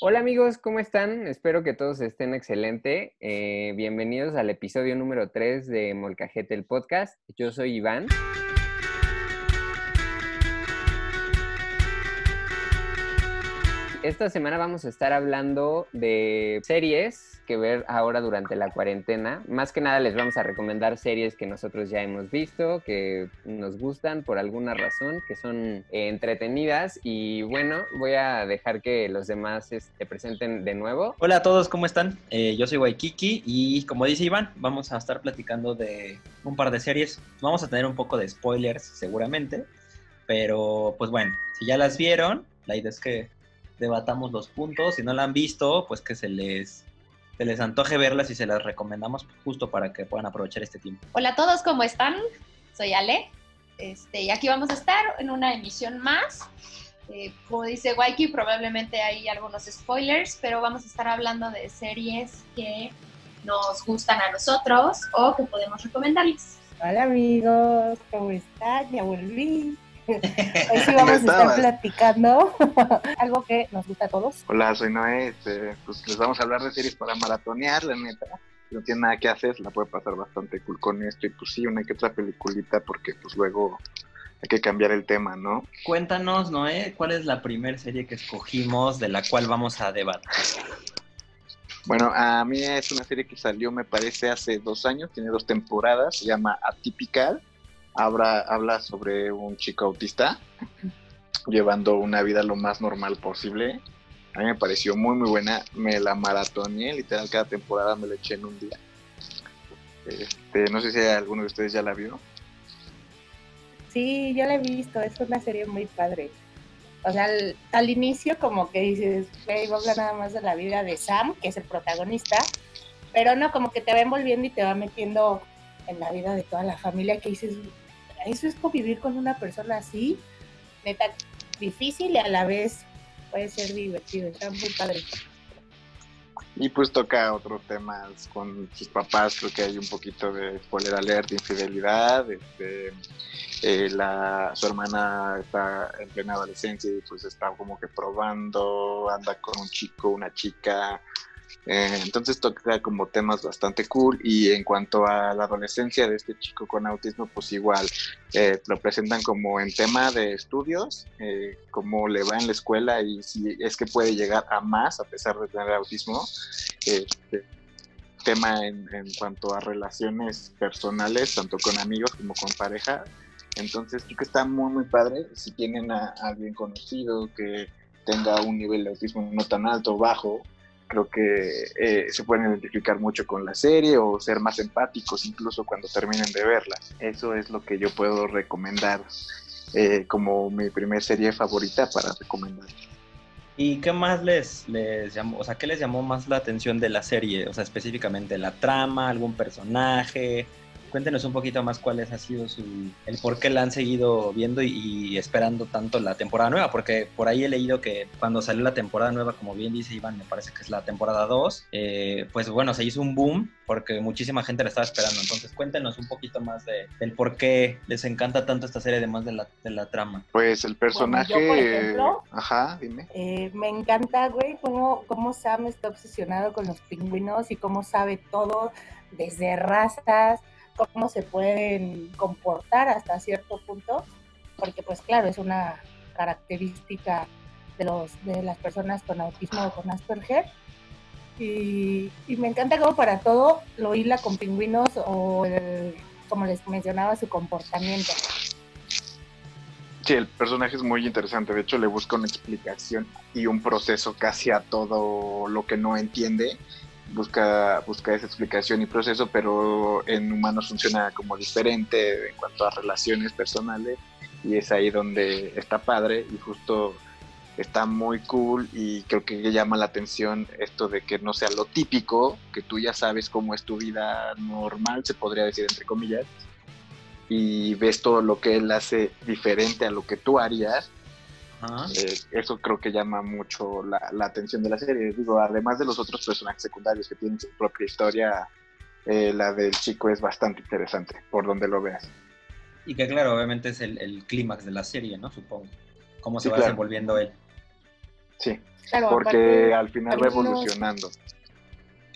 Hola amigos, ¿cómo están? Espero que todos estén excelente. Eh, bienvenidos al episodio número 3 de Molcajete el podcast. Yo soy Iván. Esta semana vamos a estar hablando de series que ver ahora durante la cuarentena. Más que nada les vamos a recomendar series que nosotros ya hemos visto, que nos gustan por alguna razón, que son eh, entretenidas. Y bueno, voy a dejar que los demás se este, presenten de nuevo. Hola a todos, ¿cómo están? Eh, yo soy Waikiki y como dice Iván, vamos a estar platicando de un par de series. Vamos a tener un poco de spoilers seguramente, pero pues bueno, si ya las vieron, la idea es que debatamos los puntos. Si no la han visto, pues que se les, se les antoje verlas y se las recomendamos justo para que puedan aprovechar este tiempo. Hola a todos, ¿cómo están? Soy Ale. Este, y aquí vamos a estar en una emisión más. Eh, como dice Waiki, probablemente hay algunos spoilers, pero vamos a estar hablando de series que nos gustan a nosotros o que podemos recomendarles. Hola amigos, ¿cómo están? Ya volví. Hoy sí vamos a estar platicando algo que nos gusta a todos. Hola, soy Noé. Este, pues les vamos a hablar de series para maratonear, la neta. Si no tiene nada que hacer, la puede pasar bastante cool con esto. Y pues sí, una que otra peliculita, porque pues luego hay que cambiar el tema, ¿no? Cuéntanos, Noé, ¿cuál es la primera serie que escogimos de la cual vamos a debatir? Bueno, a mí es una serie que salió, me parece, hace dos años, tiene dos temporadas, se llama Atypical habla, habla sobre un chico autista llevando una vida lo más normal posible. A mí me pareció muy, muy buena. Me la maratoneé, literal, cada temporada me la eché en un día. Este, no sé si alguno de ustedes ya la vio. Sí, ya la he visto. Es una serie muy padre. O sea, al, inicio como que dices, hey, va a hablar nada más de la vida de Sam, que es el protagonista, pero no, como que te va envolviendo y te va metiendo en la vida de toda la familia que dices, eso es convivir con una persona así, neta, difícil y a la vez puede ser divertido, está muy padre. Y pues toca otros temas con sus papás, creo que hay un poquito de spoiler alert, infidelidad, este, eh, la, su hermana está en plena adolescencia y pues está como que probando, anda con un chico, una chica, eh, entonces toca como temas bastante cool y en cuanto a la adolescencia de este chico con autismo, pues igual eh, lo presentan como en tema de estudios, eh, cómo le va en la escuela y si es que puede llegar a más a pesar de tener autismo. Este, tema en, cuanto a relaciones personales, tanto con amigos como con pareja. Entonces creo que está muy, muy padre. Si tienen a alguien conocido que tenga un nivel de autismo no tan alto o bajo, creo que eh, se pueden identificar mucho con la serie o ser más empáticos incluso cuando terminen de verla. Eso es lo que yo puedo recomendar eh, como mi primer serie favorita para recomendar. ¿Y qué más les, les llamó, o sea, qué les llamó más la atención de la serie? O sea, específicamente la trama, algún personaje, Cuéntenos un poquito más cuál ha sido su, el por qué la han seguido viendo y, esperando tanto la temporada nueva, porque por ahí he leído que cuando salió la temporada nueva, como bien dice Iván, me parece que es la temporada 2, eh, pues bueno, se hizo un boom porque muchísima gente la estaba esperando. Entonces cuéntenos un poquito más de, del por qué les encanta tanto esta serie, además de la, de la trama. Pues el personaje... yo, por ejemplo, Ajá, dime. Eh, me encanta, güey, cómo, cómo Sam está obsesionado con los pingüinos y cómo sabe todo, desde razas cómo se pueden comportar hasta cierto punto, porque pues claro, es una característica de, los, de las personas con autismo o con Asperger. Y, me encanta como para todo lo hila con pingüinos o como les mencionaba, su comportamiento. Sí, el personaje es muy interesante. De hecho, le busca una explicación y un proceso casi a todo lo que no entiende busca, busca esa explicación y proceso, pero en humanos funciona como diferente en cuanto a relaciones personales y es ahí donde está padre y justo está muy cool y creo que llama la atención esto de que no sea lo típico, que tú ya sabes cómo es tu vida normal, se podría decir entre comillas, y ves todo lo que él hace diferente a lo que tú harías eh, eso creo que llama mucho la, atención de la serie. Digo, además de los otros personajes secundarios que tienen su propia historia, eh, la del chico es bastante interesante, por donde lo veas. Y que claro, obviamente es el, clímax de la serie, ¿no? Supongo. Cómo se va desenvolviendo él. Sí, Claro, porque aparte, al final va evolucionando.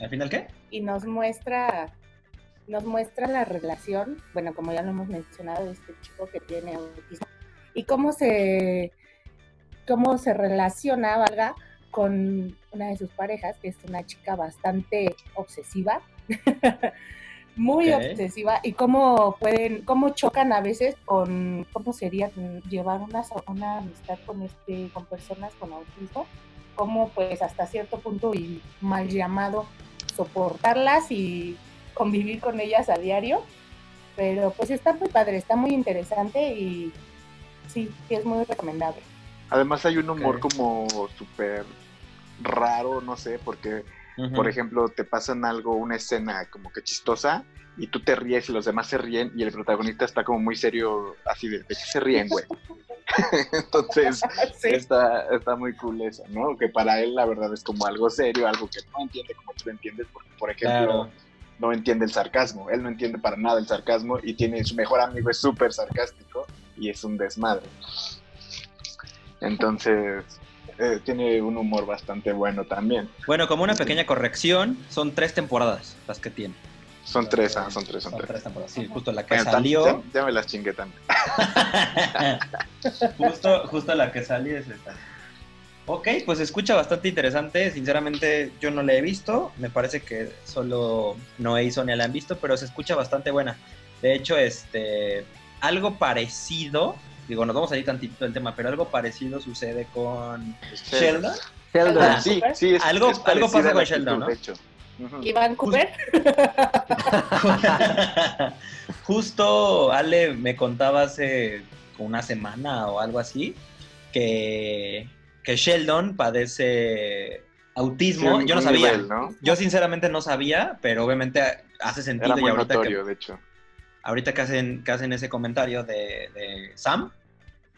¿Al final qué? y nos muestra nos muestra la relación, bueno, como ya lo hemos mencionado, de este chico que tiene autismo y cómo se cómo se relaciona, valga, con una de sus parejas, que es una chica bastante obsesiva, muy obsesiva, y cómo pueden, cómo chocan a veces con, ¿cómo sería llevar una, una amistad con este, con personas con autismo? Cómo pues hasta cierto punto y mal llamado soportarlas y convivir con ellas a diario. Pero pues está muy padre, está muy interesante y sí, sí es muy recomendable. Además hay un humor como súper raro, no sé, porque, por ejemplo, te pasan algo, una escena como que chistosa, y tú te ríes y los demás se ríen, y el protagonista está como muy serio, así de, ¿de se ríen, güey? Entonces, Sí. está, está muy cool eso, ¿no? Que para él la verdad es como algo serio, algo que no entiende como tú lo entiendes, porque, por ejemplo, Claro. no entiende el sarcasmo, él no entiende para nada el sarcasmo, y tiene su mejor amigo es súper sarcástico, y es un desmadre. Entonces, eh, tiene un humor bastante bueno también. Bueno, como una pequeña corrección, son tres temporadas las que tiene. Son tres, ah, son tres, son Son tres. tres temporadas. Sí, justo la que Bueno, salió. Ya, ya me las chingué también. justo, justo la que salió es esta. Ok, pues se escucha bastante interesante. Sinceramente, yo no la he visto. Me parece que solo Noé y Sonia la han visto, pero se escucha bastante buena. De hecho, este algo parecido, digo, nos vamos a ir tantito del tema, pero algo parecido sucede con Sheldon. Sheldon. Ah, Sí, sí, es, Algo- es algo pasa con Sheldon, ¿no? Iván Cooper. Justo Ale me contaba hace una semana o algo así que, que Sheldon padece autismo. Sí, Yo no sabía. nivel, ¿no? Yo sinceramente no sabía, pero obviamente hace sentido Era y muy ahorita notorio, que, de hecho. Ahorita que hacen, que hacen ese comentario de, de Sam,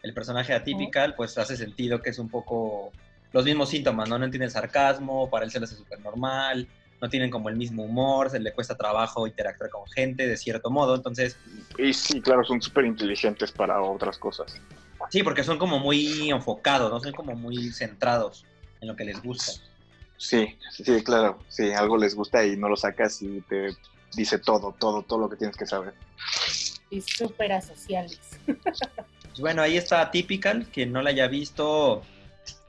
el personaje atípical, pues hace sentido que es un poco los mismos síntomas, ¿no? No entiende el sarcasmo, para él se le hace súper normal, no tienen como el mismo humor, se le cuesta trabajo interactuar con gente de cierto modo, entonces, Y sí, claro, son súper inteligentes para otras cosas. sí, porque son como muy enfocados, ¿no? Son como muy centrados en lo que les gusta. Sí, sí, claro. Sí, algo les gusta y no lo sacas y te dice todo, todo, todo lo que tienes que saber. Y súper asociales. Pues bueno, ahí está Typical, quien no la haya visto,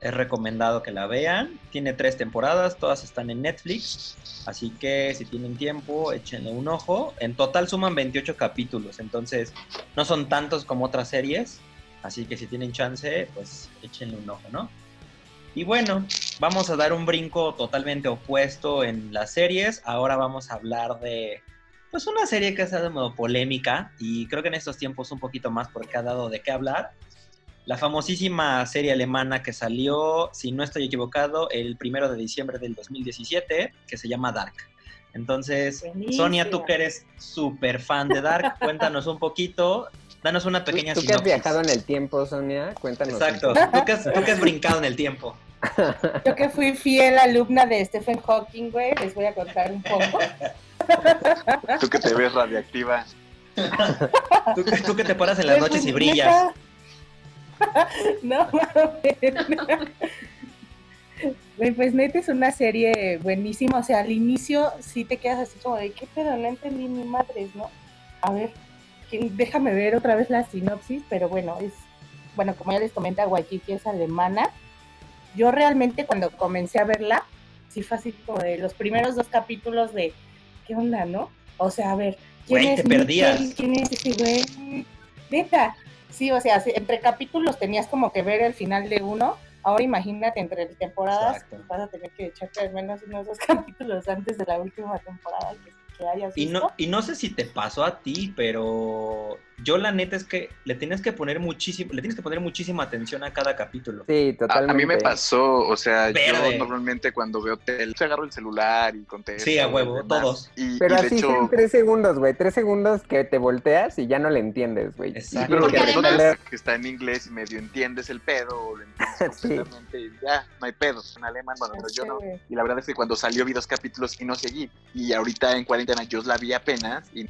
es recomendado que la vean. Tiene tres temporadas, todas están en Netflix, así que si tienen tiempo, échenle un ojo. En total suman 28 capítulos, entonces no son tantos como otras series, así que si tienen chance, pues échenle un ojo, ¿no? Y bueno, vamos a dar un brinco totalmente opuesto en las series. Ahora vamos a hablar de pues una serie que ha sido modo polémica y creo que en estos tiempos un poquito más porque ha dado de qué hablar. La famosísima serie alemana que salió, si no estoy equivocado, el primero de diciembre del 2017, que se llama Dark. Entonces, Buenísimo. Sonia, tú que eres súper fan de Dark, cuéntanos un poquito, danos una Tú, pequeña tú que has viajado en el tiempo, Sonia, cuéntanos. un Exacto, poco. tú que, has, tú que has brincado en el tiempo. Yo que fui fiel alumna de Stephen Hawking, güey, les voy a contar un poco. Tú que te ves radiactiva. Tú, que- tú que te paras en las Pues, noches y brillas. no mames. Güey, Pues neta es una serie buenísima, o sea, al inicio sí te quedas así como de, ¿qué pedo? No entendí ni madres, ¿no? A ver, déjame ver otra vez la sinopsis, pero bueno, es, bueno, como ya les comenta, Waikiki es alemana. Yo realmente cuando comencé a verla, sí fue así como de los primeros dos capítulos de, ¿qué onda, no? O sea, a ver, ¿quién Güey, es te perdías. ¿Quién es ese güey? Neta, sí, o sea, entre capítulos tenías como que ver el final de uno. Ahora imagínate, entre temporadas, vas a tener que echarte al menos unos dos capítulos antes de la última temporada que, que hayas Y visto. no, y no sé si te pasó a ti, pero yo la neta es que le tienes que poner muchísimo, le tienes que poner muchísima atención a cada capítulo. Sí, A, totalmente. a mí me pasó, o sea, Verde. yo normalmente cuando veo tele, agarro el celular y contesto. Sí, a huevo, y todos. Y, Pero y de así hecho, son tres segundos, güey. Tres segundos que te volteas y ya no le entiendes, güey. Y Exacto. pero que además- que está en inglés y medio entiendes el pedo, o lo entiendes Sí. completamente y ya, no hay pedo. En alemán, bueno, pero yo no. Y la verdad es que cuando salió vi dos capítulos y no seguí. Y ahorita en cuarentena yo la vi apenas y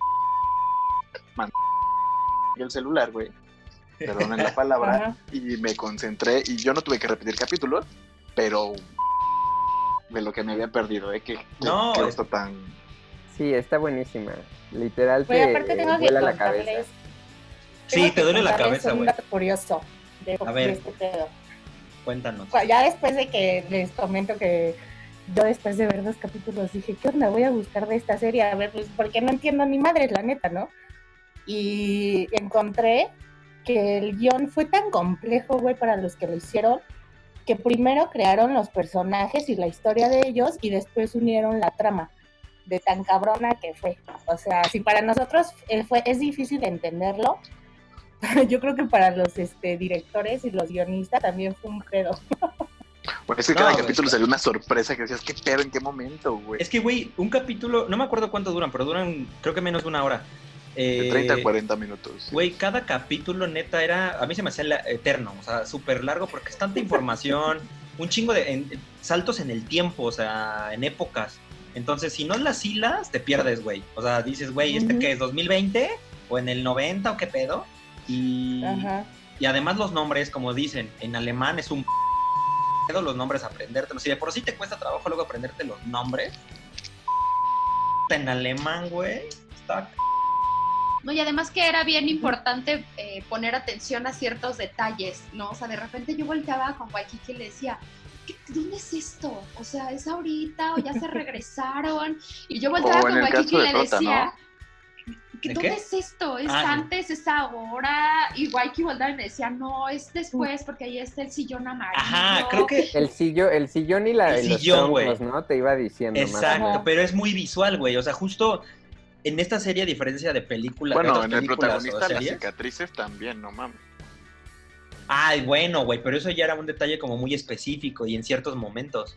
mandé el celular, güey. Perdonen la palabra. Y me concentré y yo no tuve que repetir capítulos. pero de lo que me había perdido, ¿eh? Que, No, que es- esto tan... Sí, está buenísima. Literal te aparte tengo que vuela la cabeza. Sí, te duele la cabeza, güey. curioso de, A ver. este. Cuéntanos. Cu- Ya después de que les comento que yo después de ver dos capítulos dije, ¿qué onda? Voy a buscar de esta serie, a ver, pues porque no entiendo ni madres, la neta, ¿no? Y encontré que el guion fue tan complejo, güey, para los que lo hicieron, que primero crearon los personajes y la historia de ellos y después unieron la trama de tan cabrona que fue. O sea, si para nosotros fue, es difícil entenderlo, yo creo que para los este, directores y los guionistas también fue un pedo. Bueno, es que No, cada güey, capítulo salió una sorpresa que decías, ¿qué pedo? ¿En qué momento, güey? Es que, güey, un capítulo, no me acuerdo cuánto duran, pero duran creo que menos de una hora. De Eh, 30 a 40 minutos. Güey, cada capítulo neta era, a mí se me hacía eterno, o sea, súper largo porque es tanta información, un chingo de en- saltos en el tiempo, o sea, en épocas. Entonces, si no las hilas, te pierdes, güey. O sea, dices, güey, ¿este Ujú. qué es? ¿2020? ¿O en el 90 o qué pedo? Y, Ajá. y además los nombres, como dicen, en alemán es un pedo los nombres aprendértelos. Si de por sí te cuesta trabajo luego aprenderte los nombres. En alemán, güey, está No, y además que era bien importante eh, poner atención a ciertos detalles, ¿no? O sea, de repente yo volteaba con Waikiki y le decía, ¿qué- ¿dónde es esto? O sea, ¿es ahorita o ya se regresaron? Y yo volteaba con Waikiki y le Tota, decía, ¿qué- ¿De ¿dónde qué? es esto? ¿Es Ah, antes? ¿Es ahora? Y Waikiki volteaba y me decía, no, es después porque ahí está el sillón amarillo. Ajá, creo que El sillón, el sillón y la, El los sillón, güey. troncos, ¿no? Te iba diciendo más o Exacto, menos. pero es muy visual, güey. O sea, justo en esta serie, a diferencia de películas, de Bueno, otras en el películas o protagonista las cicatrices también, no mames. Ay, bueno, güey, pero eso ya era un detalle como muy específico y en ciertos momentos.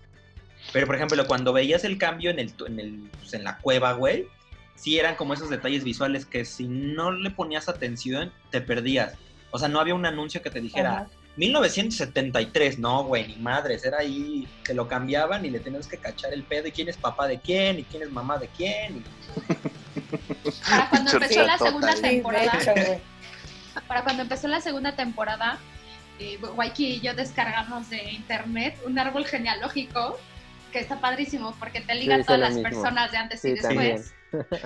Pero, por ejemplo, cuando veías el cambio en, el, en, el, pues, en la cueva, güey, sí eran como esos detalles visuales que si no le ponías atención, te perdías. O sea, no había un anuncio que te dijera, Ajá. 1973, no, güey, ni madres, era ahí, te lo cambiaban y le tenías que cachar el pedo y quién es papá de quién y quién es mamá de quién. y- Para cuando empezó la segunda temporada, para cuando empezó la segunda temporada, eh, Waiki y yo descargamos de internet un árbol genealógico que está padrísimo porque te liga Sí, a todas las mismo. personas de antes y después.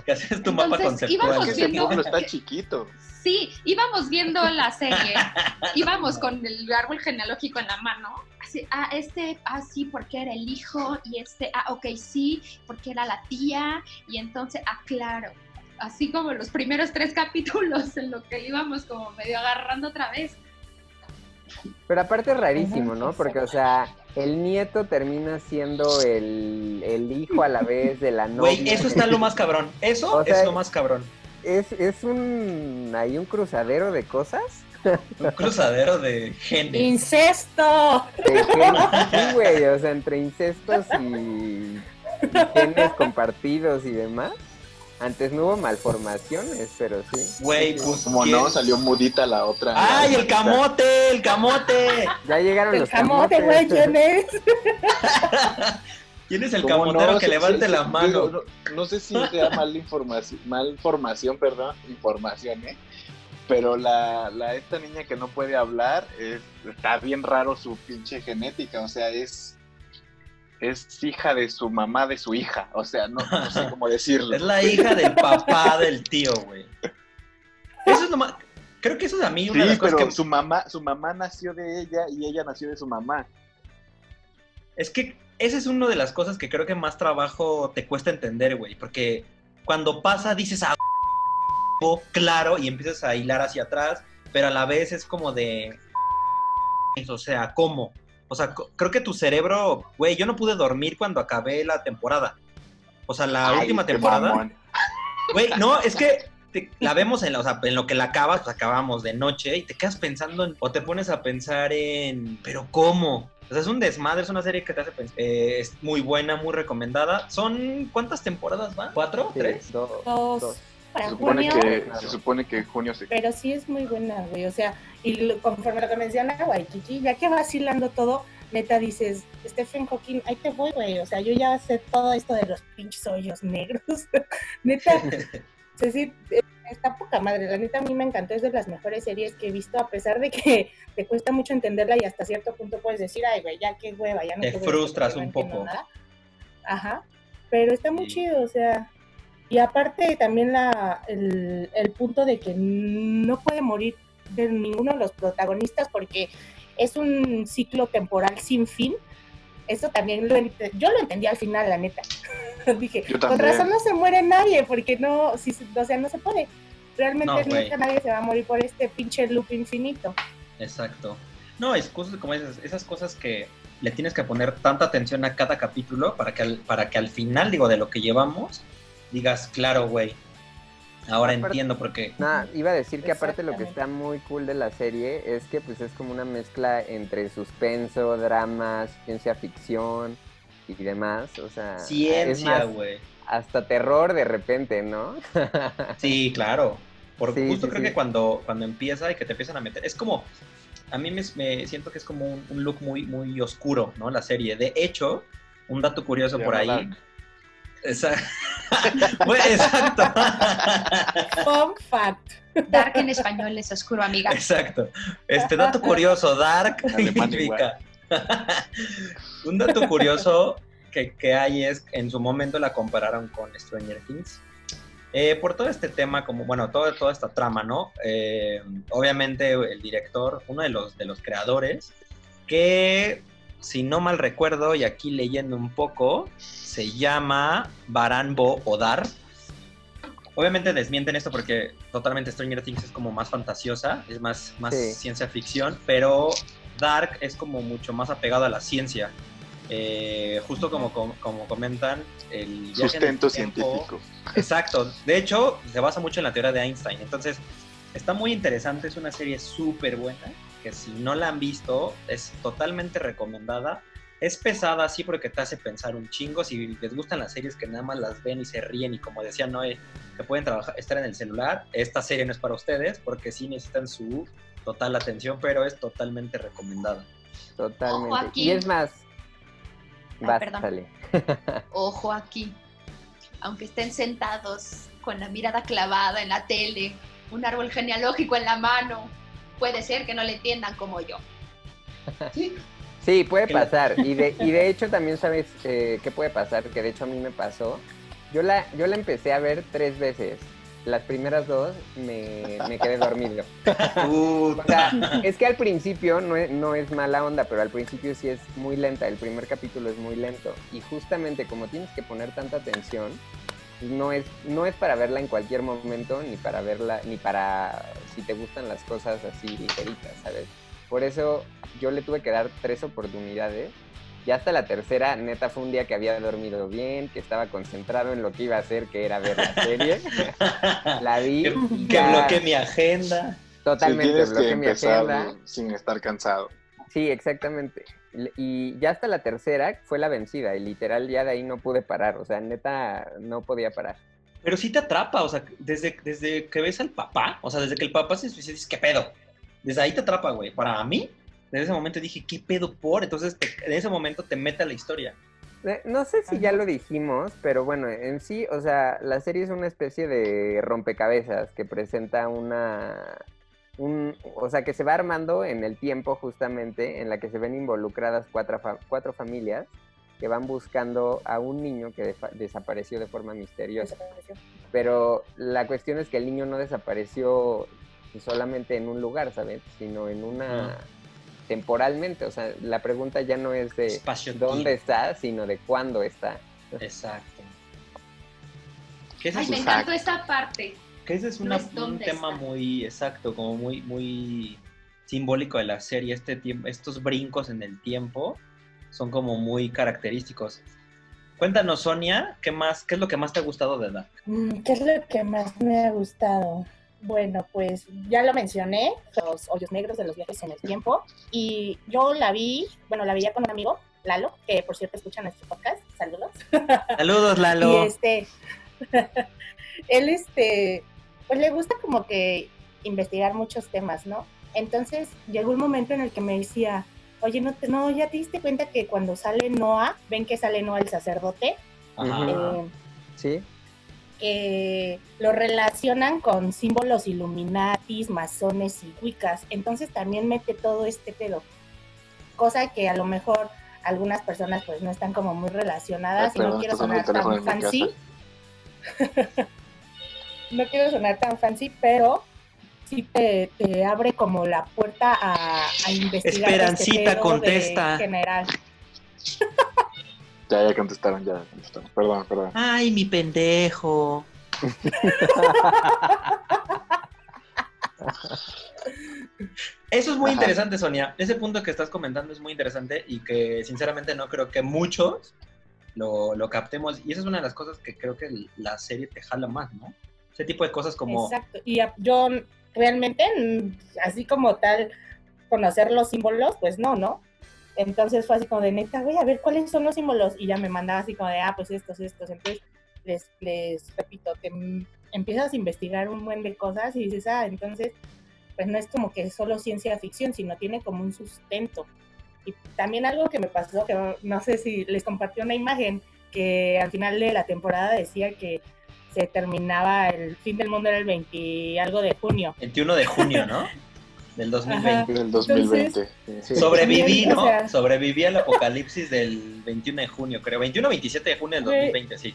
Que haces tu mapa Entonces, conceptual. íbamos que viendo- pueblo está chiquito. Sí, íbamos viendo la serie, íbamos con el árbol genealógico en la mano. Así, ah, este, ah, sí, porque era el hijo, y este, ah, ok, sí, porque era la tía, y entonces, ah, claro. Así como los primeros tres capítulos en lo que íbamos como medio agarrando otra vez. Pero aparte es rarísimo, ¿no? Porque, o sea, el nieto termina siendo el, el hijo a la vez de la novia. Güey, eso está lo más cabrón. Eso O sea, es lo más cabrón. Es, es un... hay un cruzadero de cosas. Un cruzadero de genes. ¡Incesto! De genes, sí, güey, o sea, entre incestos y, y genes compartidos y demás. Antes no hubo malformaciones, pero sí. Güey, pues. Como ¿quién? no, salió mudita la otra. ¡Ay, el camote! ¡El camote! Ya llegaron El los camote, camotes. güey, ¿quién es? ¿Quién es el ¿Cómo camotero no? que levante sí, la mano? digo, No, no sé si sea mal información, mal formación, perdón, información, ¿eh? Pero la, la esta niña que no puede hablar, es, está bien raro su pinche genética, o sea, es es hija de su mamá de su hija, o sea, no, no sé cómo decirlo. Es la hija del papá del tío, güey. Eso es lo más. Creo que eso es a mí una de las cosas que. su mamá, su mamá nació de ella y ella nació de su mamá. Es que esa es una de las cosas que creo que más trabajo te cuesta entender, güey. Porque cuando pasa dices, ah, claro, y empiezas a hilar hacia atrás, pero a la vez es como de. O sea, ¿cómo? O sea, creo que tu cerebro, güey, yo no pude dormir cuando acabé la temporada. O sea, la Ay, última temporada. Güey, no, es que te- la vemos en, la- o sea, en lo que la acabas, pues acabamos de noche y te quedas pensando en- o te pones a pensar en, pero ¿cómo? O sea, es un desmadre, es una serie que te hace pensar. Eh, es muy buena, muy recomendada. ¿Son cuántas temporadas van? ¿Cuatro? Sí, ¿Tres? dos, Dos. dos. Para Se supone junio, que, se supone que en junio se pero sí es muy buena, güey. O sea, y lo- conforme lo que menciona Waikiki, ya que va vacilando todo, neta dices, Stephen Hawking, ahí te voy, güey. O sea, yo ya sé todo esto de los pinches hoyos negros. neta, o sea, sí, eh, está poca madre, la neta a mí me encantó, es de las mejores series que he visto, a pesar de que te cuesta mucho entenderla y hasta cierto punto puedes decir, ay, güey, ya qué hueva, ya no Te puedo frustras un poco. nada. Ajá, pero está muy Sí. chido, o sea, y aparte también la, el, el punto de que no puede morir de ninguno de los protagonistas porque es un ciclo temporal sin fin. Eso también lo yo lo entendí al final, la neta. Dije, con razón no se muere nadie, porque no, si, se- o sea, no se puede. Realmente No, nunca nadie se va a morir por este pinche loop infinito. Exacto. No, es cosas como esas, esas cosas que le tienes que poner tanta atención a cada capítulo para que al, para que al final, digo, de lo que llevamos, digas, claro, güey. Ahora Aparte- entiendo por qué. Nah, iba a decir que aparte lo que está muy cool de la serie es que pues es como una mezcla entre suspenso, drama, ciencia ficción y demás, o sea, Ciencia, güey. hasta terror de repente, ¿no? Sí, claro. Por Sí, justo sí, creo sí. que cuando, cuando empieza y que te empiezan a meter, es como, a mí me, me siento que es como un, un look muy, muy oscuro, ¿no? La serie. De hecho, un dato curioso por ahí. Güey, Exacto. Fun fact. Dark en español es oscuro, amiga. Exacto. Este dato curioso, Dark significa. Un dato curioso que, que hay es en su momento la compararon con Stranger Things. Eh, por todo este tema, como bueno, todo, toda esta trama, ¿no? Eh, obviamente el director, uno de los, de los creadores, que si no mal recuerdo, y aquí leyendo un poco, se llama Baranbo Odar. Obviamente desmienten esto porque totalmente Stranger Things es como más fantasiosa, es más, más Sí. ciencia ficción, pero Dark es como mucho más apegado a la ciencia. Eh, justo como, como, como comentan, el Sustento tiempo- científico. Exacto. De hecho, se basa mucho en la teoría de Einstein. Entonces, está muy interesante. Es una serie súper buena. Que si no la han visto, es totalmente recomendada. Es pesada, sí, porque te hace pensar un chingo. Si les gustan las series que nada más las ven y se ríen, y como decía Noé, que pueden trabajar, estar en el celular, esta serie no es para ustedes, porque sí necesitan su total atención, pero es totalmente recomendada. Totalmente. Ojo aquí. Y es más, Ay, vas, perdón. Ojo aquí. Aunque estén sentados con la mirada clavada en la tele, un árbol genealógico en la mano, puede ser que no le entiendan como yo. Sí, puede Que la- pasar. Y de, y de hecho también sabes eh, qué puede pasar, que de hecho a mí me pasó. Yo la, yo la empecé a ver tres veces. Las primeras dos me, me quedé dormido. O sea, es que al principio no es, no es mala onda, pero al principio sí es muy lenta. El primer capítulo es muy lento. Y justamente como tienes que poner tanta atención, no es, no es para verla en cualquier momento, ni para verla, ni para si te gustan las cosas así ligeritas, ¿sabes? Por eso yo le tuve que dar tres oportunidades. Y hasta la tercera, neta, fue un día que había dormido bien, que estaba concentrado en lo que iba a hacer, que era ver la serie. La vi. que, y que ya bloqueé mi agenda. Totalmente, Sí, bloqueé mi agenda. sin estar cansado. Sí, exactamente. Y ya hasta la tercera fue la vencida y literal ya de ahí no pude parar, o sea, neta no podía parar. Pero sí te atrapa, o sea, desde, desde que ves al papá, o sea, desde que el papá se suicida, dices, ¿qué pedo? Desde ahí te atrapa, güey. Para mí, desde ese momento dije, ¿qué pedo por? Entonces, te- en ese momento te mete a la historia. Eh, No sé si ya lo dijimos, pero bueno, en sí, o sea, la serie es una especie de rompecabezas que presenta una... Un, o sea, que se va armando en el tiempo justamente en la que se ven involucradas cuatro, fa- cuatro familias que van buscando a un niño que defa- desapareció de forma misteriosa. Pero la cuestión es que el niño no desapareció solamente en un lugar, ¿sabes? Sino en una... temporalmente. O sea, la pregunta ya no es de Espacio dónde está, sino de cuándo está. Exacto. Ay, me encantó esta parte. Que ese es no una- es un tema está. muy exacto, como muy, muy simbólico de la serie. Este tiempo, estos brincos en el tiempo son como muy característicos. Cuéntanos, Sonia, ¿qué más, qué es lo que más te ha gustado de Dark? Mm, ¿Qué es lo que más me ha gustado? Bueno, pues ya lo mencioné, los hoyos negros de los viajes en el tiempo. Y yo la vi, bueno, la veía con un amigo, Lalo, que por cierto escucha nuestro podcast. Saludos. Saludos, Y Lalo. este, él este, pues le gusta como que investigar muchos temas, ¿no? Entonces llegó un momento en el que me decía, oye, no, te- no, ya te diste cuenta que cuando sale Noah, ven que sale Noah el sacerdote. Eh, ¿Sí? eh, lo relacionan con símbolos illuminatis, masones y wicas. Entonces también mete todo este pedo. Cosa que a lo mejor algunas personas pues no están como muy relacionadas y no quiero sonar tan fancy. no quiero sonar tan fancy, pero sí te, abre como la puerta a, investigar. Esperancita, este contesta. General. ya, ya contestaron, ya contestaron. Perdón, perdón. Ay, mi pendejo. Eso es muy interesante, Sonia. Ese punto que estás comentando es muy interesante y que sinceramente no creo que muchos lo, lo, captemos. Y esa es una de las cosas que creo que la serie te jala más, ¿no? Ese tipo de cosas como... Exacto. Y yo realmente, así como tal, conocer los símbolos, pues no, ¿no? Entonces fue así como de neta, voy a ver cuáles son los símbolos. Y ya me mandaba así como de, ah, pues estos, estos. Entonces, les, les repito, te empiezas a investigar un buen de cosas y dices, ah, entonces, pues no es como que es solo ciencia ficción, sino tiene como un sustento. Y también algo que me pasó, que no sé si les compartió una imagen, que al final de la temporada decía que se terminaba el fin del mundo era el 20 algo de junio. 21 de junio, ¿no? Del 2020. Del 2020. Sobreviví, ¿no? Sobreviví al apocalipsis del 21 de junio, creo. 21 27 de junio del 2020, sí.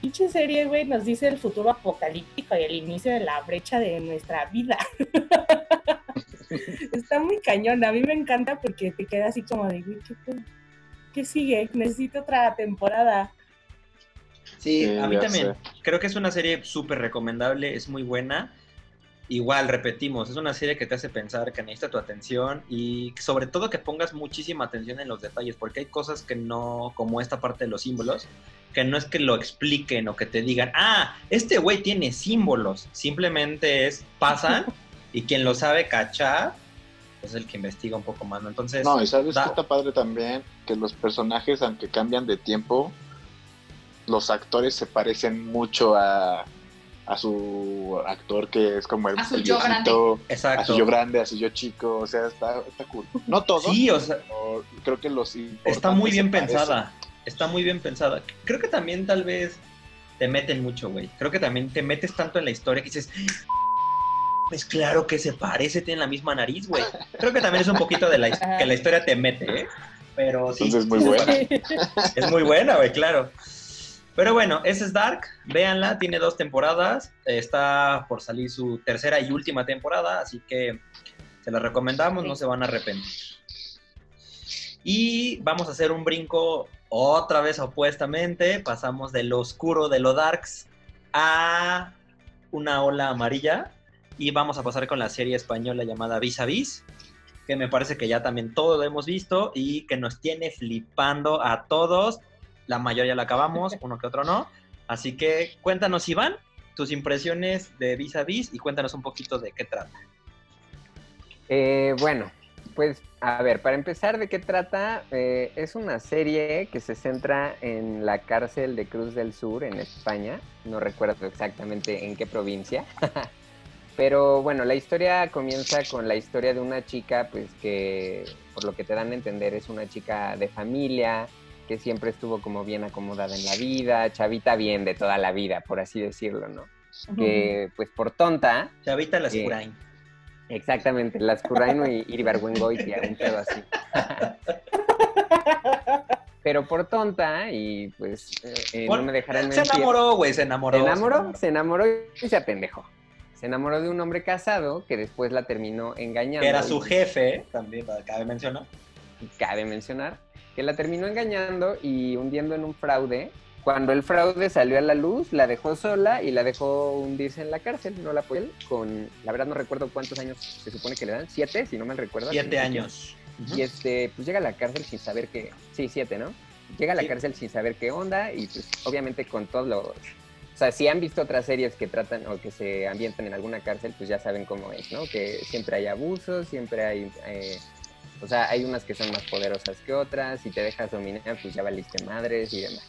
Pinche serie, güey, nos dice el futuro apocalíptico y el inicio de la brecha de nuestra vida. Está muy cañón. A mí me encanta porque te queda así como de, güey, ¿qué, sigue? Necesito otra temporada. Sí, a mí también. Creo que es una serie súper recomendable, es muy buena. Igual, repetimos, es una serie que te hace pensar, que necesita tu atención y sobre todo que pongas muchísima atención en los detalles, porque hay cosas que no, como esta parte de los símbolos, que no es que lo expliquen o que te digan, ah, este güey tiene símbolos, simplemente es, pasan y quien lo sabe cachar es el que investiga un poco más, ¿no? Entonces... No, y sabes que está padre también, que los personajes, aunque cambian de tiempo, los actores se parecen mucho a, a su actor que es como el, a su yo grande. Exacto. a su yo grande, a su yo chico, o sea, está, está cool. No todos, sí, o sea, creo que los está muy bien pensada, está muy bien pensada. Creo que también tal vez te meten mucho, güey. Creo que también te metes tanto en la historia que dices, pues claro que se parece, tiene la misma nariz, güey. Creo que también es un poquito de la, que la historia te mete, ¿eh? Pero sí. Entonces es muy buena. Es muy buena, güey, claro. Pero bueno, esa es Dark, véanla, tiene dos temporadas, está por salir su tercera y última temporada, así que se la recomendamos, no se van a arrepentir. Y vamos a hacer un brinco otra vez opuestamente, pasamos de lo oscuro de lo darks a una ola amarilla y vamos a pasar con la serie española llamada Vis a Vis, que me parece que ya también todos lo hemos visto y que nos tiene flipando a todos la mayoría la acabamos, uno que otro no. Así que cuéntanos, Iván, tus impresiones de Vis a Vis y cuéntanos un poquito de qué trata. Eh, bueno, pues a ver, para empezar, ¿de qué trata? Eh, es una serie que se centra en la cárcel de Cruz del Sur, en España. No recuerdo exactamente en qué provincia. Pero bueno, la historia comienza con la historia de una chica, pues que por lo que te dan a entender es una chica de familia, que siempre estuvo como bien acomodada en la vida, chavita bien de toda la vida, por así decirlo, ¿no? Que pues por tonta... Chavita las eh, Exactamente, las Curaino y Iribargüengoitia, un pedo así. Pero por tonta y pues eh, eh, no me dejarán mentir. Se enamoró, güey, se enamoró. Se enamoró, se enamoró y se apendejó. Se enamoró de un hombre casado que después la terminó engañando. Que era su jefe, también cabe mencionar. Cabe mencionar que la terminó engañando y hundiendo en un fraude. Cuando el fraude salió a la luz, la dejó sola y la dejó hundirse en la cárcel, no la apoyó con, la verdad no recuerdo cuántos años se supone que le dan, siete, si no me recuerdo. Siete años. Y este, pues llega a la cárcel sin saber que, sí, siete, ¿no? Llega a la cárcel sin saber qué onda y pues obviamente con todos los, o sea, si han visto otras series que tratan o que se ambientan en alguna cárcel, pues ya saben cómo es, ¿no? Que siempre hay abusos, siempre hay eh, o sea, hay unas que son más poderosas que otras, si te dejas dominar, pues ya valiste madres y demás.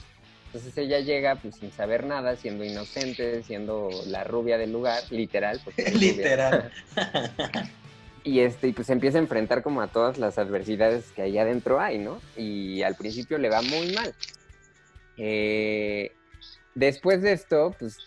Entonces ella llega pues sin saber nada, siendo inocente, siendo la rubia del lugar, literal. literal. y este, y pues empieza a enfrentar como a todas las adversidades que ahí adentro hay, ¿no? Y al principio le va muy mal. Eh, después de esto, pues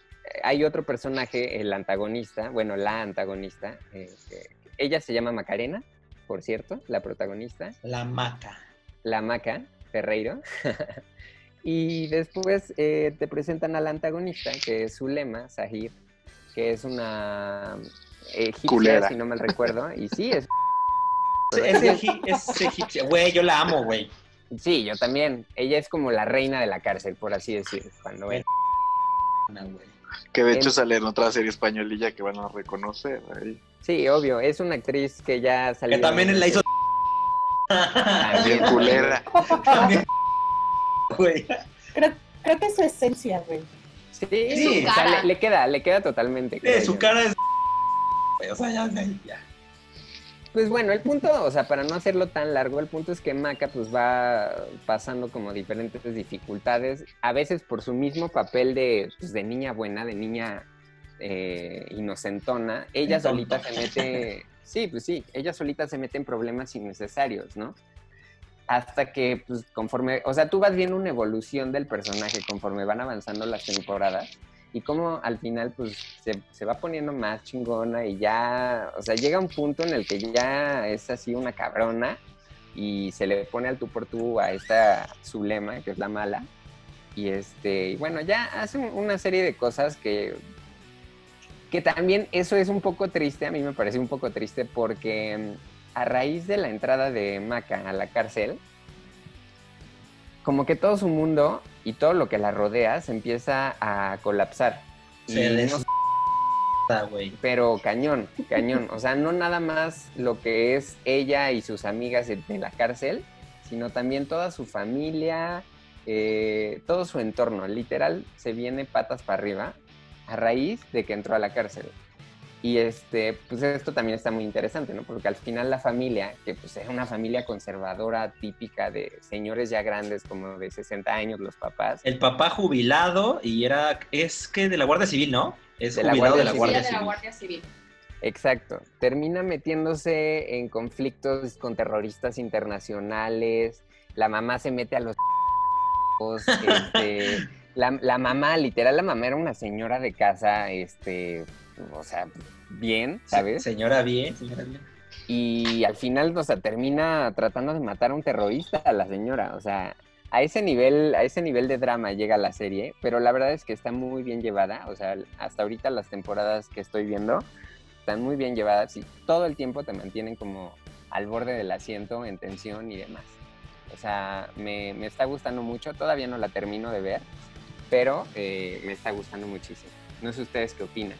hay otro personaje, el antagonista, bueno, la antagonista, eh, que- ella se llama Macarena, por cierto, la protagonista, La maca. la Maca Ferreiro. y después eh, te presentan al antagonista, que es Zulema Sahir, que es una egipcia, Culera. si no mal recuerdo. Y sí, es Es, egi- es egipcia. Güey, yo la amo, güey. Sí, yo también. Ella es como la reina de la cárcel, por así decir. Cuando Una, güey. Que de hecho En- sale en otra serie españolilla que van a reconocer. ahí. Sí, obvio. Es una actriz que ya salió. Que también la hizo. Bien culera. También, güey. Creo, creo que es su esencia, güey. Sí, Sí. o sea, Su cara. le, le queda, le queda totalmente. Eh, su cara es. O sea, ya, ya. Pues bueno, el punto, o sea, para no hacerlo tan largo, el punto es que Maca pues va pasando como diferentes dificultades, a veces por su mismo papel de, pues, de niña buena, de niña eh, inocentona, ella solita se mete, sí, pues sí, ella solita se mete en problemas innecesarios, ¿no? Hasta que, pues, conforme, o sea, tú vas viendo una evolución del personaje conforme van avanzando las temporadas y como al final, pues, se, se va poniendo más chingona y ya, o sea, llega un punto en el que ya es así una cabrona y se le pone al tú por tú a esta Zulema, que es la mala. Y este, bueno, ya hace un- una serie de cosas que, que también eso es un poco triste, a mí me parece un poco triste porque mm, a raíz de la entrada de Maca a la cárcel, como que todo su mundo y todo lo que la rodea se empieza a colapsar. Se des- pero cañón, cañón. O sea, no nada más lo que es ella y sus amigas de la cárcel, sino también toda su familia, eh, todo su entorno. Literal, se viene patas para arriba a raíz de que entró a la cárcel. Y este, pues esto también está muy interesante, ¿no? Porque al final la familia, que pues era una familia conservadora típica de señores ya grandes, como de 60 años, los papás, El papá jubilado y era. Es que de la Guardia Civil, ¿no? Es De la jubilado Guardia de la Civil. Guardia de la Civil. Guardia Civil. Exacto. Termina metiéndose en conflictos con terroristas internacionales. La mamá se mete a los... este, la, la mamá, literal, la mamá era una señora de casa, este, o sea, bien, ¿sabes? Señora bien, señora bien. Y al final, o sea, termina tratando de matar a un terrorista a la señora. O sea, a ese nivel, a ese nivel de drama llega la serie, pero la verdad es que está muy bien llevada. O sea, hasta ahorita las temporadas que estoy viendo están muy bien llevadas y todo el tiempo te mantienen como al borde del asiento, en tensión y demás. O sea, me, me está gustando mucho. Todavía no la termino de ver, pero eh, me está gustando muchísimo. No sé ustedes qué opinan.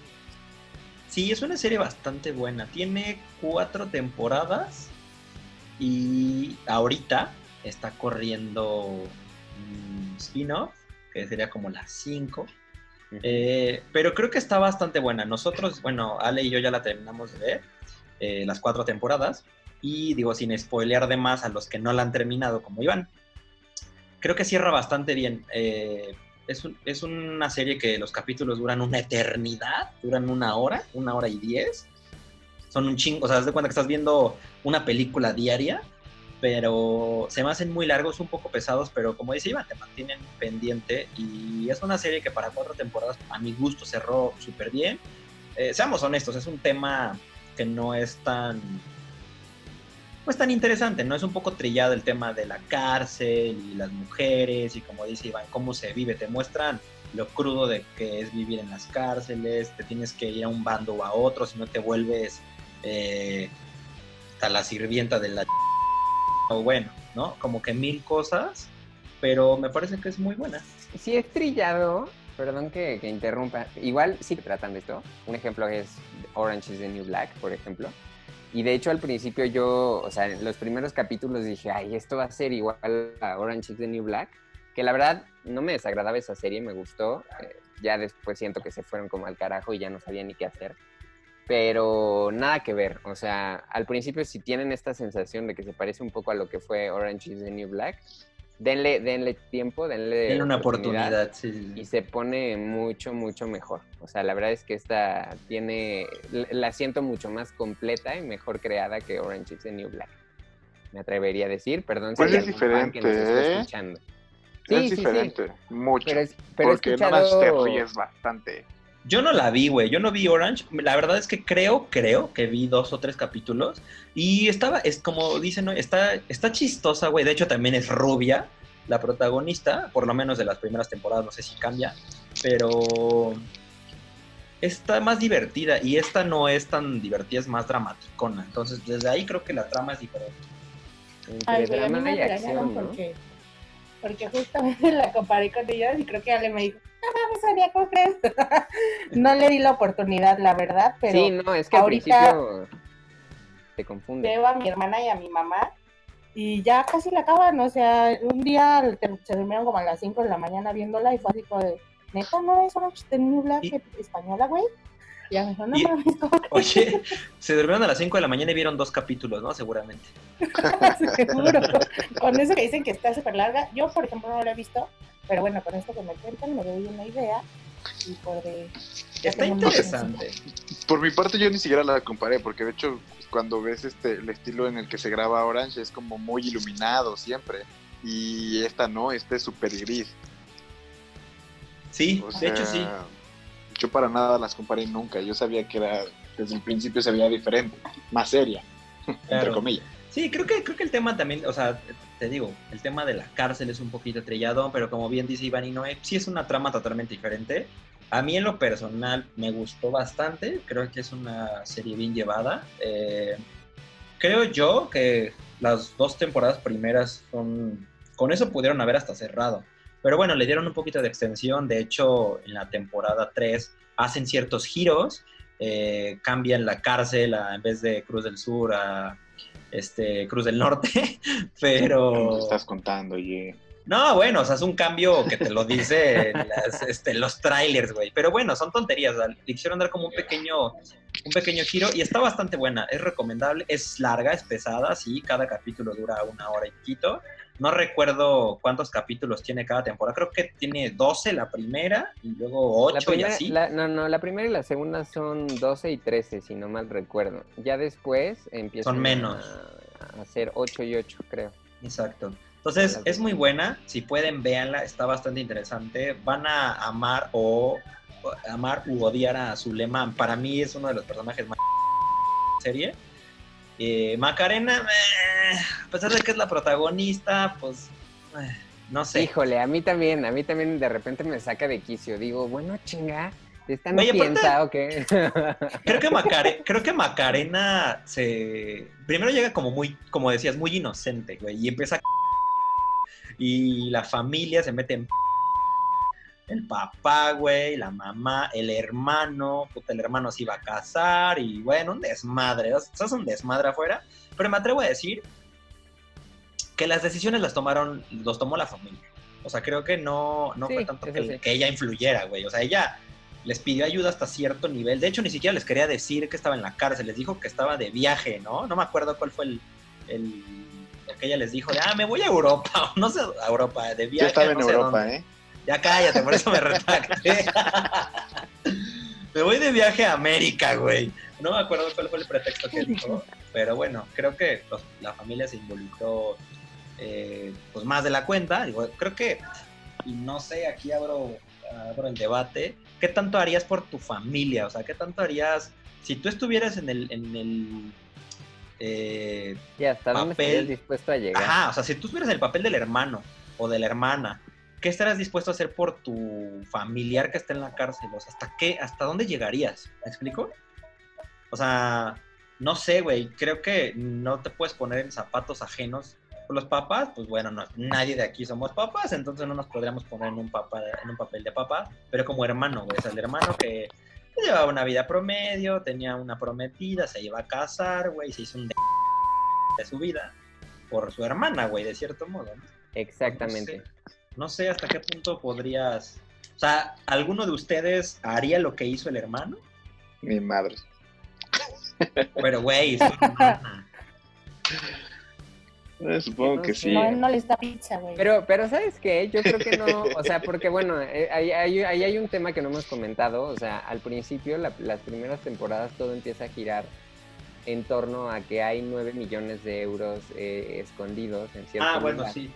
Sí, es una serie bastante buena. Tiene cuatro temporadas y ahorita está corriendo un spin-off, que sería como las cinco. Eh, pero creo que está bastante buena. Nosotros, bueno, Ale y yo ya la terminamos de ver, eh, las cuatro temporadas. Y digo, sin spoilear de más a los que no la han terminado como Iván, creo que cierra bastante bien. Eh, es, es una serie que los capítulos duran una eternidad, duran una hora, una hora y diez. Son un chingo, o sea, haz de cuenta que estás viendo una película diaria, pero se me hacen muy largos, un poco pesados, pero como dice Iván, te mantienen pendiente y es una serie que para cuatro temporadas, a mi gusto, cerró súper bien. Eh, seamos honestos, es un tema que no es tan pues tan interesante, ¿no? Es un poco trillado el tema de la cárcel y las mujeres y como dice Iván, cómo se vive, te muestran lo crudo de que es vivir en las cárceles, te tienes que ir a un bando o a otro, si no te vuelves eh, hasta la sirvienta de la o bueno, ¿no? Como que mil cosas, pero me parece que es muy buena. Si es trillado, perdón que, que interrumpa, igual sí que tratan de esto. Un ejemplo es Orange is the New Black, por ejemplo. Y de hecho al principio yo, o sea, en los primeros capítulos dije, ay, esto va a ser igual a Orange is the New Black. Que la verdad no me desagradaba esa serie, me gustó. Eh, ya después siento que se fueron como al carajo y ya no sabía ni qué hacer. Pero nada que ver, o sea, al principio si tienen esta sensación de que se parece un poco a lo que fue Orange is the New Black, denle, denle tiempo, denle, Tiene una oportunidad, sí, sí, sí. y se pone mucho, mucho mejor. O sea, la verdad es que esta tiene, la siento mucho más completa y mejor creada que Orange is the New Black. Me atrevería a decir, perdón si Pues hay es fan que nos diferente, está ¿eh? escuchando. Sí, es sí, sí. diferente, mucho. Pero, es, pero porque Orange te escuchado... ríes bastante. Yo no la vi, güey. Yo no vi Orange. La verdad es que creo, creo que vi dos o tres capítulos. Y estaba, es como dicen, ¿no? está, está chistosa, güey. De hecho, también es rubia la protagonista, por lo menos de las primeras temporadas, no sé si cambia. Pero está más divertida. Y esta no es tan divertida, es más dramaticona. Entonces, desde ahí creo que la trama es diferente. Entre Ay, güey, a mí drama me y regañaron acción, ¿no? porque, porque justamente la comparé con ellos y creo que Ale me dijo, no mames, ¿cómo crees? no le di la oportunidad, la verdad, pero Sí, no, es que al ahorita- principio te confunde. veo a mi hermana y a mi mamá y ya casi la acaban, o sea, un día se durmieron como a las 5 de la mañana viéndola y fue así como de, neta, ¿no es Y- española, güey? Ya me dijo, no Y- mames. Oye, se durmieron a las 5 de la mañana y vieron dos capítulos, ¿no? Seguramente. Seguro. Con eso que dicen que está súper larga. Yo, por ejemplo, no la he visto, pero bueno, con esto que me cuentan me doy una idea. Y por de... ya Está interesante. Por mi parte yo ni siquiera la comparé, porque de hecho cuando ves este el estilo en el que se graba Orange es como muy iluminado siempre. Y esta no, este es súper gris. Sí, O de hecho sí. Yo para nada las comparé nunca. Yo sabía que era, desde el principio se veía diferente, más seria, entre comillas. Sí, creo que, creo que el tema también, o sea, te digo, el tema de la cárcel es un poquito trillado, pero como bien dice Iván y Noé, sí es una trama totalmente diferente. A mí en lo personal me gustó bastante, creo que es una serie bien llevada. Eh, creo yo que las dos temporadas primeras son, con eso pudieron haber hasta cerrado. Pero bueno, le dieron un poquito de extensión, de hecho en la temporada 3 hacen ciertos giros, eh, cambian la cárcel a- en vez de Cruz del Sur a este, Cruz del Norte, ¿Qué pero... nos estás contando, oye? No, bueno, o sea, es un cambio que te lo dice las, este, los trailers, güey. Pero bueno, son tonterías. Le quisieron dar como un pequeño, un pequeño giro y está bastante buena. Es recomendable, es larga, es pesada, sí. Cada capítulo dura una hora y poquito. No recuerdo cuántos capítulos tiene cada temporada. Creo que tiene 12 la primera y luego La 8 y así. la- no, no, la primera y la segunda son 12 y 13, si no mal recuerdo. Ya después empiezan Son menos. A, a hacer 8 y 8, creo. Exacto. Entonces, es muy buena. Si pueden, véanla. Está bastante interesante. Van a amar o o amar u odiar a Zulema. Para mí es uno de los personajes más serie. Eh, Macarena, eh, a pesar de que es la protagonista, pues eh, no sé. Híjole, a mí también, a mí también de repente me saca de quicio. Digo, bueno, chinga, ¿esta no Oye, piensa o qué? Creo que, Macare- creo que Macarena se. Primero llega como muy, como decías, muy inocente, güey. Y empieza. a- Y la familia se mete en. El papá, güey, la mamá, el hermano, puta, el hermano se iba a casar y bueno, un desmadre, o sea, es un desmadre afuera, pero me atrevo a decir que las decisiones las tomaron, los tomó la familia. O sea, creo que no, no Sí, fue tanto que, sí. que ella influyera, güey. O sea, ella les pidió ayuda hasta cierto nivel. De hecho, ni siquiera les quería decir que estaba en la cárcel. Les dijo que estaba de viaje, ¿no? No me acuerdo cuál fue el, el- lo que ella les dijo. De, ah, me voy a Europa. no sé, a Europa, de Yo viaje. estaba en no sé Europa, dónde. ¿eh? Ya cállate, por eso me retracté. me voy de viaje a América, güey. No me acuerdo cuál fue el pretexto que dijo, pero bueno, creo que los- la familia se involucró eh, pues más de la cuenta. Digo, creo que, y no sé, aquí abro, abro el debate, ¿qué tanto harías por tu familia? O sea, ¿qué tanto harías si tú estuvieras en el... En el eh, ¿Y hasta dónde Papel. estarías dispuesto a llegar? Ajá, o sea, si tú estuvieras en el papel del hermano o de la hermana, ¿qué estarás dispuesto a hacer por tu familiar que está en la cárcel? O sea, ¿hasta qué, hasta dónde llegarías? ¿Me explico? O sea, no sé, güey, creo que no te puedes poner en zapatos ajenos. Los papás, pues bueno, no- nadie de aquí somos papás, entonces no nos podríamos poner en un, papá, en un papel de papá, pero como hermano, güey, o sea, el hermano que llevaba una vida promedio, tenía una prometida, se iba a casar, güey, se hizo un de, de su vida por su hermana, güey, de cierto modo, ¿no? Exactamente. No sé, no sé hasta qué punto podrías... O sea, ¿alguno de ustedes haría lo que hizo el hermano? Mi madre. Pero, güey, su hermana. Eh, supongo No que sé. sí. No, no les da pizza, güey. Pero, pero ¿sabes qué? Yo creo que no, o sea, porque bueno, eh, ahí, ahí- ahí hay un tema que no hemos comentado, o sea, al principio, la- las primeras temporadas, todo empieza a girar en torno a que hay 9 millones de euros eh, escondidos en cierto Ah, bueno, sí.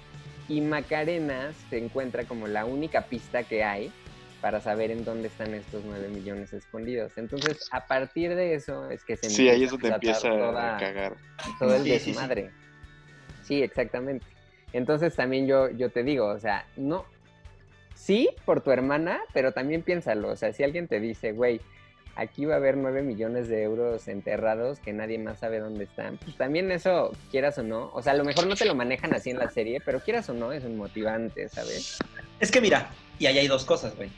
Y Macarena se encuentra como la única pista que hay para saber en dónde están estos 9 millones escondidos. Entonces, a partir de eso es que se Sí, ahí es empieza donde desatar empieza toda- a cagar. todo el Sí, sí, sí. desmadre. Sí, exactamente. Entonces también yo, yo te digo, o sea, no, sí por tu hermana, pero también piénsalo, o sea, si alguien te dice, güey, aquí va a haber 9 millones de euros enterrados que nadie más sabe dónde están, pues también eso, quieras o no, o sea, a lo mejor no te lo manejan así en la serie, pero quieras o no, es un motivante, ¿sabes? Es que mira, y ahí hay dos cosas, güey.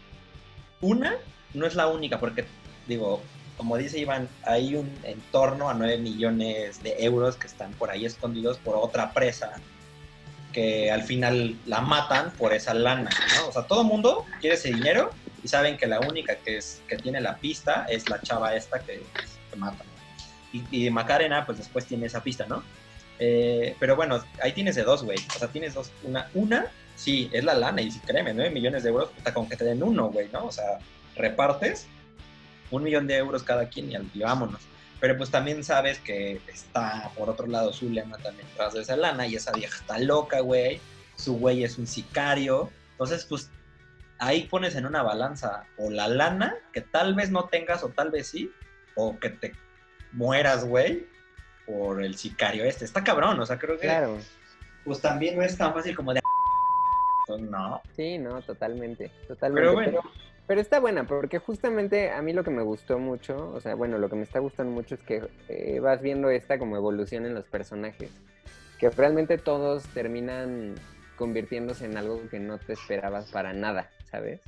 Una, no es la única, porque, digo, como dice Iván, hay un entorno a 9 millones de euros que están por ahí escondidos por otra presa que al final la matan por esa lana, ¿no? O sea, todo mundo quiere ese dinero saben que la única que, es, que tiene la pista es la chava esta que, que matan. Y, y Macarena, pues después tiene esa pista, ¿no? Eh, pero bueno, ahí tienes de dos, güey. O sea, tienes dos. Una, una sí, es la lana. Y si créeme, 9 millones de euros, puta, con que te den uno, güey, ¿no? O sea, repartes un millón de euros cada quien y, y vámonos. Pero pues también sabes que está, por otro lado, Zulema también tras de esa lana y esa vieja está loca, güey. Su güey es un sicario. Entonces, pues ahí pones en una balanza o la lana que tal vez no tengas o tal vez sí, o que te mueras, güey, por el sicario este. Está cabrón, o sea, creo que Claro, pues también no es tan fácil como de... No, sí, no, totalmente, totalmente. pero bueno. Pero está buena, porque justamente a mí lo que me gustó mucho, o sea, bueno, lo que me está gustando mucho es que eh, vas viendo esta como evolución en los personajes, que realmente todos terminan convirtiéndose en algo que no te esperabas para nada, ¿sabes?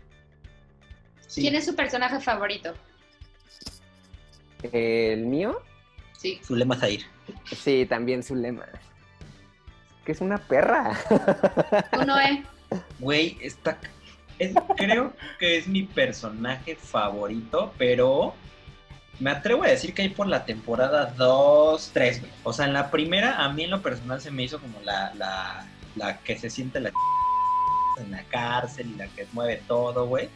Sí. ¿Quién es su personaje favorito? El mío, Sí. Zulema Zair. sí, también su lema, que es una perra. Tú, Noé. Güey, está... es- creo que es mi personaje favorito, pero me atrevo a decir que hay por la temporada 2, 3, güey. O sea, en la primera, a mí en lo personal se me hizo como la, la, la que se siente la en la cárcel y la que mueve todo, güey.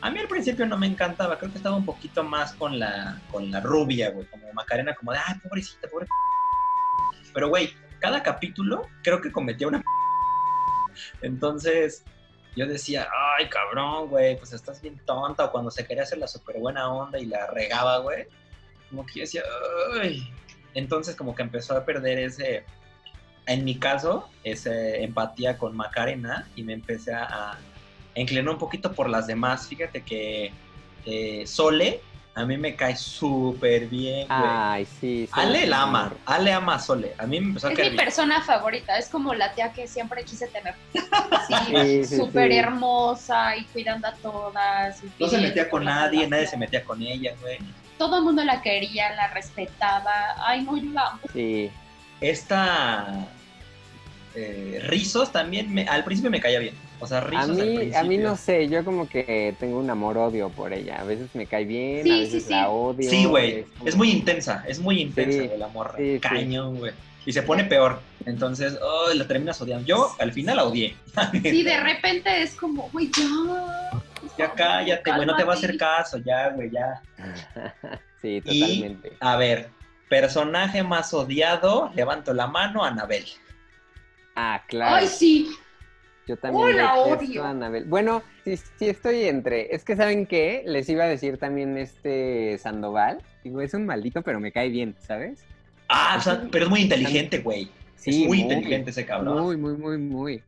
A mí al principio no me encantaba, creo que estaba un poquito más con la, con la rubia, güey, como Macarena, como de, ay, pobrecita, pobre. Pero, güey, cada capítulo creo que cometía una entonces, yo decía, ay, cabrón, güey, pues estás bien tonta. O cuando se quería hacer la súper buena onda y la regaba, güey. Como que yo decía, ay. Entonces, como que empezó a perder ese, en mi caso, esa empatía con Macarena y me empecé a, a inclinar un poquito por las demás. Fíjate que eh, Sole a mí me cae súper bien, güey. Ay, sí. sí, Ale sí, la ama. Ale ama a Sole. A mí me empezó a Es caer mi bien. persona favorita. Es como la tía que siempre quise tener. Sí, Sí, sí, súper sí. hermosa y cuidando a todas. y No se metía con nadie, nadie se metía con ella, güey. Todo el mundo la quería, la respetaba. Ay, no, yo la amo. Sí, Esta eh, Rizos también me- al principio me caía bien. O sea, a Rizos al mí, principio. a mí no sé, yo como que tengo un amor-odio por ella. A veces me cae bien, Sí, a veces sí. la odio. Sí, güey. Es muy intensa, es muy intensa, Sí, güey, la morra. Cañón, güey. Y se pone peor. Entonces, oh, la terminas odiando. Yo al final la odié. Sí, de repente es como, güey, ya. Ya cállate, güey, no te va a hacer caso, ya, güey, ya. sí, Y, totalmente. a ver, personaje más odiado, levanto la mano, Anabel. Ah, claro. Ay, sí. Yo también ¡Oh, la detesto odio! a Anabel. Bueno, sí, sí estoy entre. Es que, ¿saben qué? Les iba a decir también este Sandoval. Digo, es un maldito, pero me cae bien, ¿sabes? Ah, o sea, pero es muy inteligente, güey. Sí, es muy, inteligente ese cabrón. Muy, muy, muy, muy.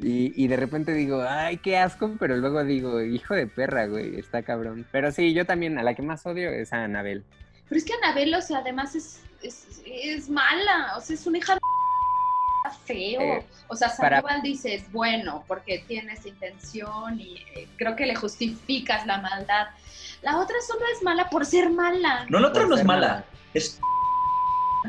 Y, y de repente digo, ay, qué asco, pero luego digo, hijo de perra, güey, está cabrón. Pero sí, yo también, a la que más odio es a Anabel. Pero es que Anabel, o sea, además es, es, es mala. O sea, es una hija de feo. Eh, o sea, para- Sandoval dice es bueno porque tienes intención y eh, creo que le justificas la maldad. La otra solo es mala por ser mala. No, la otra no es mala. mala. Es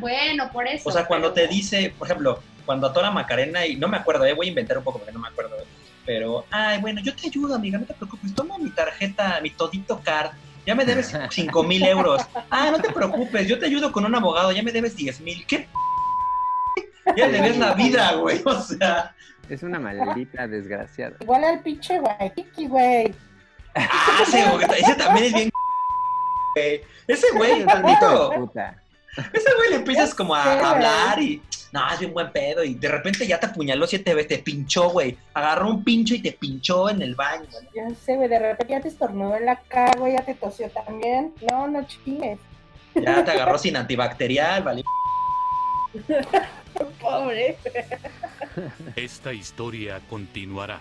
Bueno, por eso. O sea, cuando pero- te dice, por ejemplo, cuando atora Macarena, y no me acuerdo, eh, voy a inventar un poco porque no me acuerdo, eh, pero, ay, bueno, yo te ayudo, amiga, no te preocupes, toma mi tarjeta, mi todito card, ya me debes 5 mil euros. Ah, no te preocupes, yo te ayudo con un abogado, ya me debes 10 mil. ¿Qué? Ya le debes la vida, güey, o sea. Es una maldita desgraciada. Igual al pinche Waikiki, güey. Ah, ese, ese también es bien, güey. Ese güey, Es maldito. puta. Ese güey le empiezas como a hablar y. No, es bien buen pedo. Y de repente ya te apuñaló siete veces, te pinchó, güey. Agarró un pincho y te pinchó en el baño. Ya sé, güey, de repente ya te estornudó en la cara, güey, ya te tosió también. No, no chingues. Ya te agarró sin antibacterial, ¿vale? Pobre. Esta historia continuará.